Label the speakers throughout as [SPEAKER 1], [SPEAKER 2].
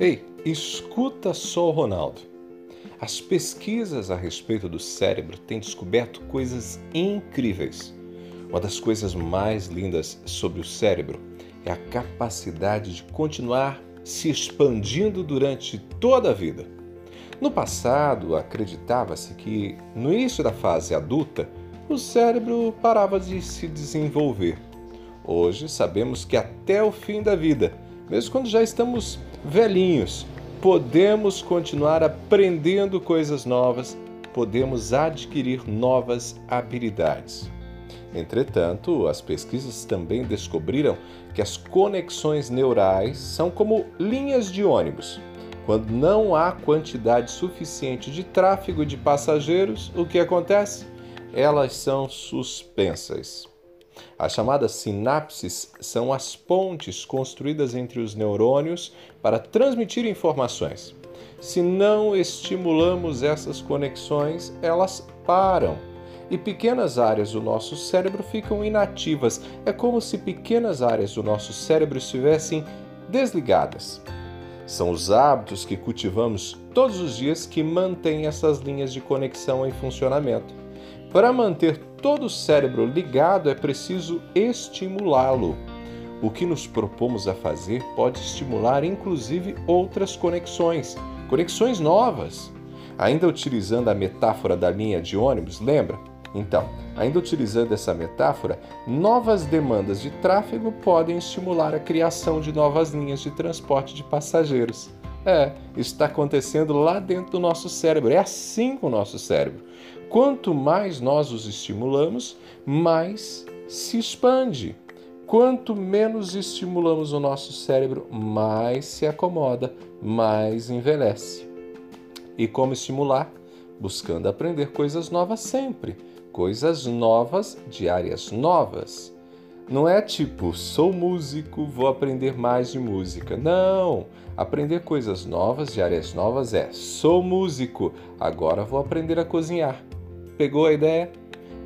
[SPEAKER 1] Ei, escuta só o Ronaldo. As pesquisas a respeito do cérebro têm descoberto coisas incríveis. Uma das coisas mais lindas sobre o cérebro é a capacidade de continuar se expandindo durante toda a vida. No passado, acreditava-se que, no início da fase adulta, o cérebro parava de se desenvolver. Hoje, sabemos que até o fim da vida, mesmo quando já estamos velhinhos, podemos continuar aprendendo coisas novas, podemos adquirir novas habilidades. Entretanto, as pesquisas também descobriram que as conexões neurais são como linhas de ônibus. Quando não há quantidade suficiente de tráfego de passageiros, o que acontece? Elas são suspensas. As chamadas sinapses são as pontes construídas entre os neurônios para transmitir informações. Se não estimulamos essas conexões, elas param e pequenas áreas do nosso cérebro ficam inativas. É como se pequenas áreas do nosso cérebro estivessem desligadas. São os hábitos que cultivamos todos os dias que mantêm essas linhas de conexão em funcionamento. Para manter todo o cérebro ligado é preciso estimulá-lo. O que nos propomos a fazer pode estimular inclusive outras conexões, conexões novas. Ainda utilizando a metáfora da linha de ônibus, lembra? Então, ainda utilizando essa metáfora, novas demandas de tráfego podem estimular a criação de novas linhas de transporte de passageiros. É, isso está acontecendo lá dentro do nosso cérebro. É assim com o nosso cérebro. Quanto mais nós os estimulamos, mais se expande. Quanto menos estimulamos o nosso cérebro, mais se acomoda, mais envelhece. E como estimular? Buscando aprender coisas novas sempre coisas novas de áreas novas. Não é tipo, sou músico, vou aprender mais de música. Não! Aprender coisas novas de áreas novas é, sou músico, agora vou aprender a cozinhar. Pegou a ideia?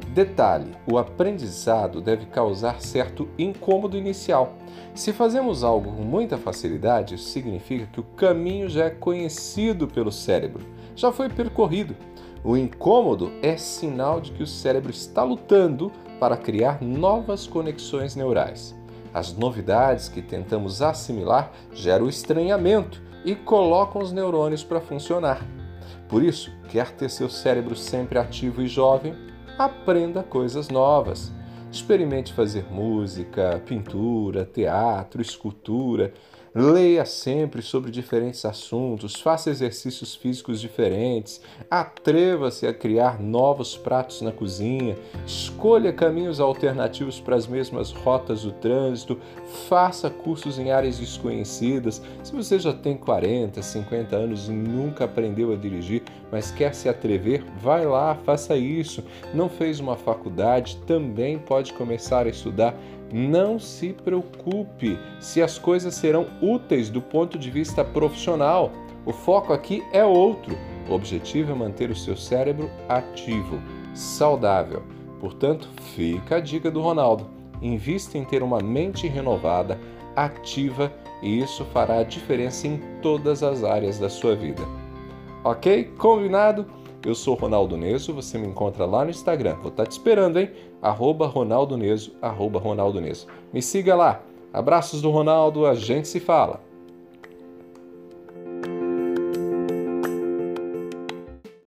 [SPEAKER 1] Detalhe: o aprendizado deve causar certo incômodo inicial. Se fazemos algo com muita facilidade, isso significa que o caminho já é conhecido pelo cérebro, já foi percorrido. O incômodo é sinal de que o cérebro está lutando para criar novas conexões neurais. As novidades que tentamos assimilar geram estranhamento e colocam os neurônios para funcionar. Por isso, quer ter seu cérebro sempre ativo e jovem? Aprenda coisas novas. Experimente fazer música, pintura, teatro, escultura Leia sempre sobre diferentes assuntos, faça exercícios físicos diferentes, atreva-se a criar novos pratos na cozinha, escolha caminhos alternativos para as mesmas rotas do trânsito, faça cursos em áreas desconhecidas. Se você já tem 40, 50 anos e nunca aprendeu a dirigir, mas quer se atrever, vai lá, faça isso. Não fez uma faculdade, também pode começar a estudar não se preocupe se as coisas serão úteis do ponto de vista profissional. O foco aqui é outro. O objetivo é manter o seu cérebro ativo, saudável. Portanto, fica a dica do Ronaldo. Invista em ter uma mente renovada, ativa, e isso fará a diferença em todas as áreas da sua vida. Ok? Combinado? Eu sou Ronaldo Neso, você me encontra lá no Instagram. Vou estar te esperando, hein? Arroba Ronaldo Neso, arroba Ronaldo Neso. Me siga lá. Abraços do Ronaldo, a gente se fala.